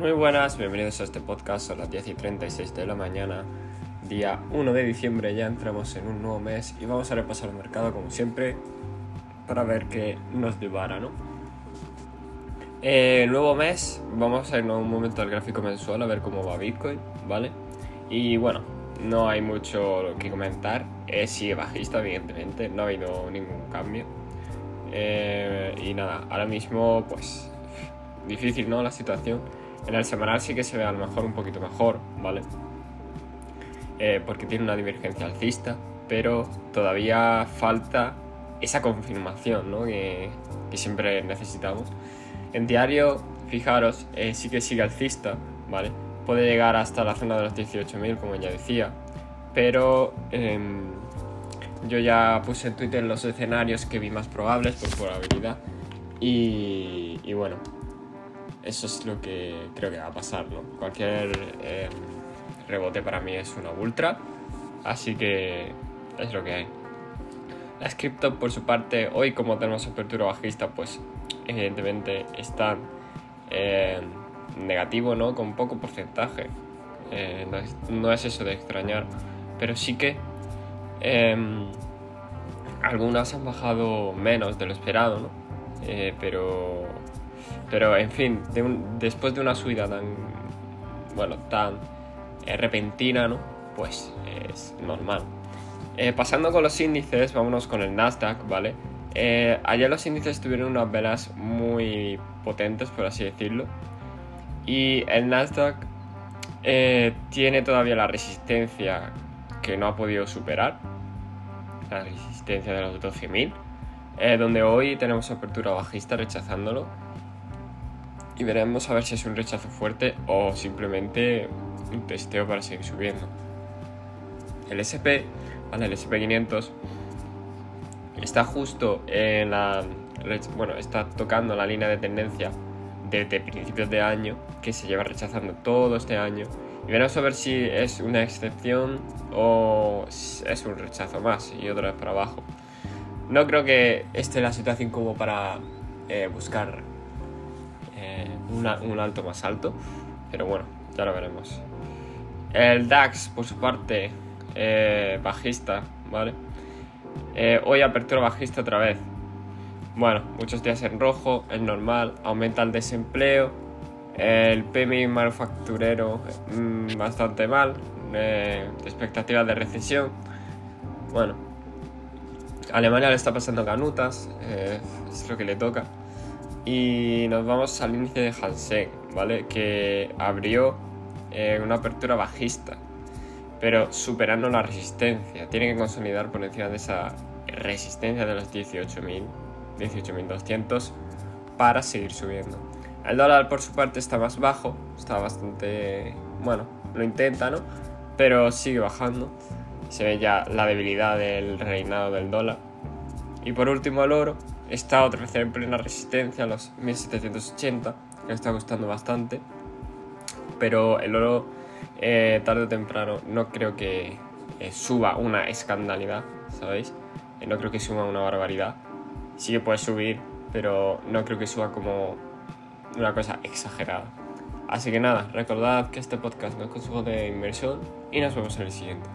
Muy buenas, bienvenidos a este podcast. Son las 10 y 36 de la mañana, día 1 de diciembre. Ya entramos en un nuevo mes y vamos a repasar el mercado como siempre para ver qué nos depara, ¿no? Eh, nuevo mes, vamos a irnos un momento al gráfico mensual a ver cómo va Bitcoin, ¿vale? Y bueno, no hay mucho que comentar. Eh, sigue bajista, evidentemente, no ha habido ningún cambio. Eh, y nada, ahora mismo, pues, difícil, ¿no? La situación en el semanal sí que se ve a lo mejor un poquito mejor, ¿vale? Eh, porque tiene una divergencia alcista, pero todavía falta esa confirmación ¿no? que, siempre necesitamos. En diario, fijaros, eh, sí que sigue alcista, ¿vale? Puede llegar hasta la zona de los 18.000, como ya decía, pero em, yo ya puse en Twitter los escenarios que vi más probables por probabilidad y bueno, eso es lo que creo que va a pasar, ¿no? Cualquier eh, rebote para mí es una ultra, así que es lo que hay. La cripto, por su parte, hoy como tenemos apertura bajista, pues evidentemente está eh, negativo, ¿no? Con poco porcentaje. Eh, no, es, eso de extrañar, pero sí que em, algunas han bajado menos de lo esperado, ¿no? pero pero en fin, después de una subida tan, bueno, tan eh, repentina, ¿no? Pues es normal. Eh, pasando con los índices, vámonos con el Nasdaq, ¿vale? Eh, ayer los índices tuvieron unas velas muy potentes, por así decirlo. Y el Nasdaq tiene todavía la resistencia que no ha podido superar. La resistencia de los 12.000. donde hoy tenemos apertura bajista rechazándolo y veremos a ver si es un rechazo fuerte o simplemente un testeo para seguir subiendo. El SP, ¿vale? el SP500 está justo en la bueno, está tocando la línea de tendencia desde principios de año que se lleva rechazando todo este año y veremos a ver si es una excepción o es un rechazo más y otra vez para abajo. No creo que esté la situación como para eh, buscar un alto más alto, pero bueno, ya lo veremos. El DAX, por su parte, eh, bajista, ¿vale? Eh, hoy apertura bajista otra vez. Bueno, muchos días en rojo, es normal, aumenta el desempleo, el PMI manufacturero mm, bastante mal, eh, expectativas de recesión. Bueno, Alemania le está pasando canutas, es lo que le toca. Y nos vamos al índice de Hansen, ¿vale? Que abrió eh, una apertura bajista, pero superando la resistencia. Tiene que consolidar por encima de esa resistencia de los 18.000, 18.200 para seguir subiendo. El dólar por su parte está más bajo, está bastante, bueno, lo intenta, ¿no? Pero sigue bajando. Se ve ya la debilidad del reinado del dólar. Y por último el oro, está otra vez en plena resistencia los 1780, que le está costando bastante. Pero el oro, eh, tarde o temprano, no creo que eh, suba una escandalidad, ¿sabéis? Eh, no creo que suba una barbaridad. Sí que puede subir, pero no creo que suba como una cosa exagerada. Así que nada, recordad que este podcast no es consejo de inversión y nos vemos en el siguiente.